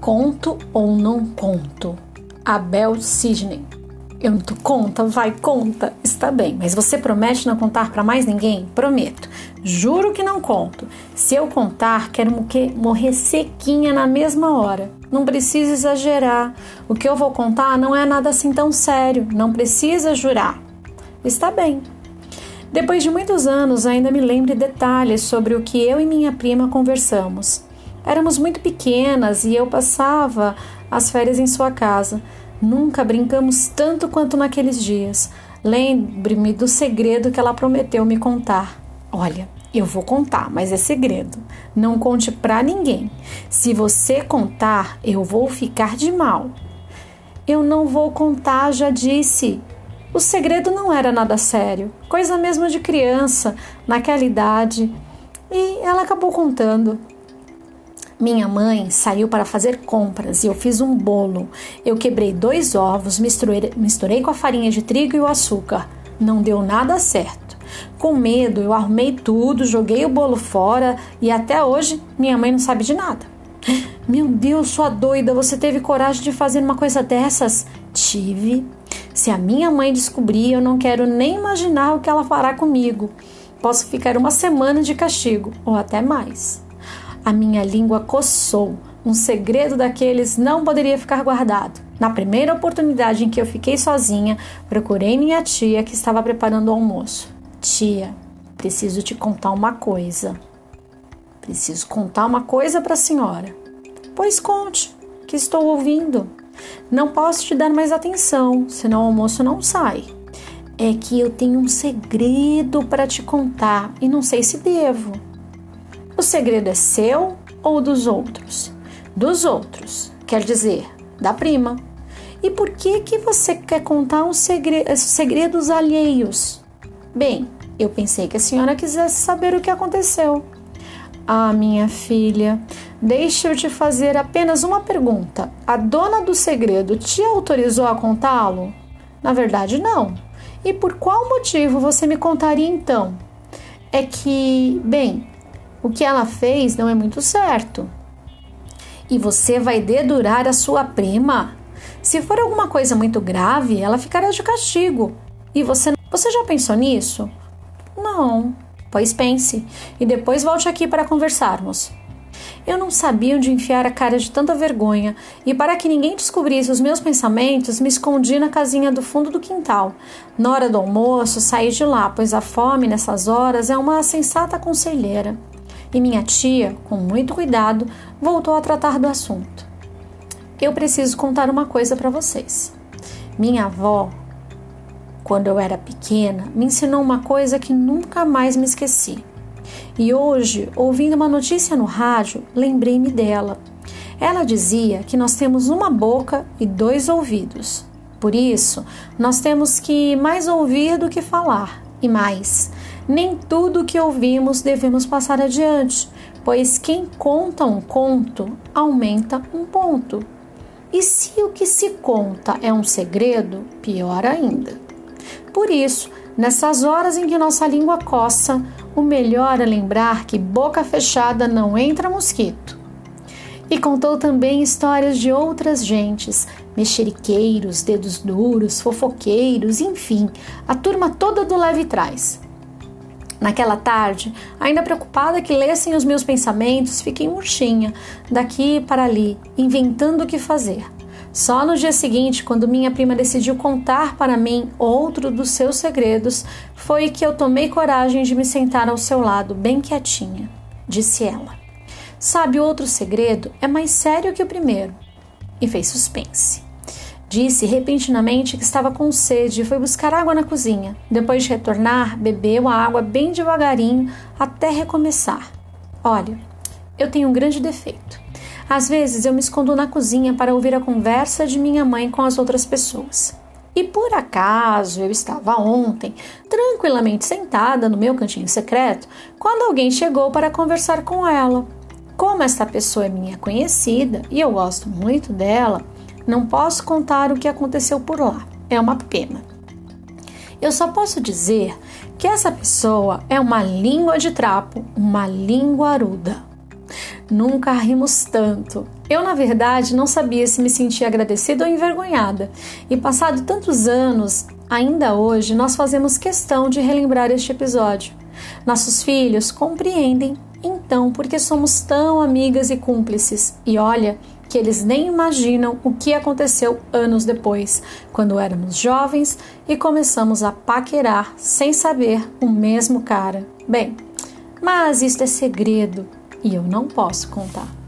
Conto ou não conto? Abel Sidney. Eu não tô conta, vai, conta. Está bem, mas você promete não contar para mais ninguém? Prometo. Juro que não conto. Se eu contar, quero morrer sequinha na mesma hora. Não precisa exagerar. O que eu vou contar não é nada assim tão sério. Não precisa jurar. Está bem. Depois de muitos anos, ainda me lembro detalhes sobre o que eu e minha prima conversamos. Éramos muito pequenas e eu passava as férias em sua casa. Nunca brincamos tanto quanto naqueles dias. Lembre-me do segredo que ela prometeu me contar. Olha, eu vou contar, mas é segredo. Não conte pra ninguém. Se você contar, eu vou ficar de mal. Eu não vou contar, já disse. O segredo não era nada sério, coisa mesmo de criança, naquela idade. E ela acabou contando. Minha mãe saiu para fazer compras e eu fiz um bolo. Eu quebrei dois ovos, misturei, misturei com a farinha de trigo e o açúcar. Não deu nada certo. Com medo, eu arrumei tudo, joguei o bolo fora e até hoje minha mãe não sabe de nada. Meu Deus, sua doida, você teve coragem de fazer uma coisa dessas? Tive. Se a minha mãe descobrir, eu não quero nem imaginar o que ela fará comigo. Posso ficar uma semana de castigo ou até mais. A minha língua coçou. Um segredo daqueles não poderia ficar guardado. Na primeira oportunidade em que eu fiquei sozinha, procurei minha tia que estava preparando o almoço. Tia, preciso te contar uma coisa. Preciso contar uma coisa para a senhora. Pois conte, que estou ouvindo. Não posso te dar mais atenção, senão o almoço não sai. É que eu tenho um segredo para te contar e não sei se devo. Segredo é seu ou dos outros? Dos outros, quer dizer, da prima. E por que que você quer contar segredo, segredos alheios? Bem, eu pensei que a senhora quisesse saber o que aconteceu. Ah, minha filha, deixe eu te fazer apenas uma pergunta. A dona do segredo te autorizou a contá-lo? Na verdade, não. E por qual motivo você me contaria então? É que, bem, o que ela fez não é muito certo. E você vai dedurar a sua prima? Se for alguma coisa muito grave, ela ficará de castigo. E você, você já pensou nisso? Não. Pois pense e depois volte aqui para conversarmos. Eu não sabia onde enfiar a cara de tanta vergonha, e para que ninguém descobrisse os meus pensamentos, me escondi na casinha do fundo do quintal. Na hora do almoço, saí de lá, pois a fome nessas horas é uma sensata conselheira e minha tia, com muito cuidado, voltou a tratar do assunto. Eu preciso contar uma coisa para vocês. Minha avó, quando eu era pequena, me ensinou uma coisa que nunca mais me esqueci. E hoje, ouvindo uma notícia no rádio, lembrei-me dela. Ela dizia que nós temos uma boca e dois ouvidos. Por isso, nós temos que mais ouvir do que falar. E mais, nem tudo o que ouvimos devemos passar adiante, pois quem conta um conto aumenta um ponto. E se o que se conta é um segredo, pior ainda. Por isso, nessas horas em que nossa língua coça, o melhor é lembrar que boca fechada não entra mosquito. E contou também histórias de outras gentes, mexeriqueiros, dedos duros, fofoqueiros, enfim, a turma toda do leve trás. Naquela tarde, ainda preocupada que lessem os meus pensamentos, fiquei murchinha, daqui para ali, inventando o que fazer. Só no dia seguinte, quando minha prima decidiu contar para mim outro dos seus segredos, foi que eu tomei coragem de me sentar ao seu lado, bem quietinha. Disse ela: Sabe, outro segredo é mais sério que o primeiro. E fez suspense. Disse repentinamente que estava com sede e foi buscar água na cozinha. Depois de retornar, bebeu a água bem devagarinho até recomeçar. Olha, eu tenho um grande defeito. Às vezes eu me escondo na cozinha para ouvir a conversa de minha mãe com as outras pessoas. E por acaso eu estava ontem tranquilamente sentada no meu cantinho secreto quando alguém chegou para conversar com ela. Como esta pessoa é minha conhecida e eu gosto muito dela, não posso contar o que aconteceu por lá. É uma pena. Eu só posso dizer que essa pessoa é uma língua de trapo, uma linguaruda. Nunca rimos tanto. Eu, na verdade, não sabia se me sentia agradecida ou envergonhada. E passado tantos anos, ainda hoje, nós fazemos questão de relembrar este episódio. Nossos filhos compreendem então porque somos tão amigas e cúmplices. E olha, que eles nem imaginam o que aconteceu anos depois, quando éramos jovens e começamos a paquerar sem saber o mesmo cara. Bem, mas isso é segredo e eu não posso contar.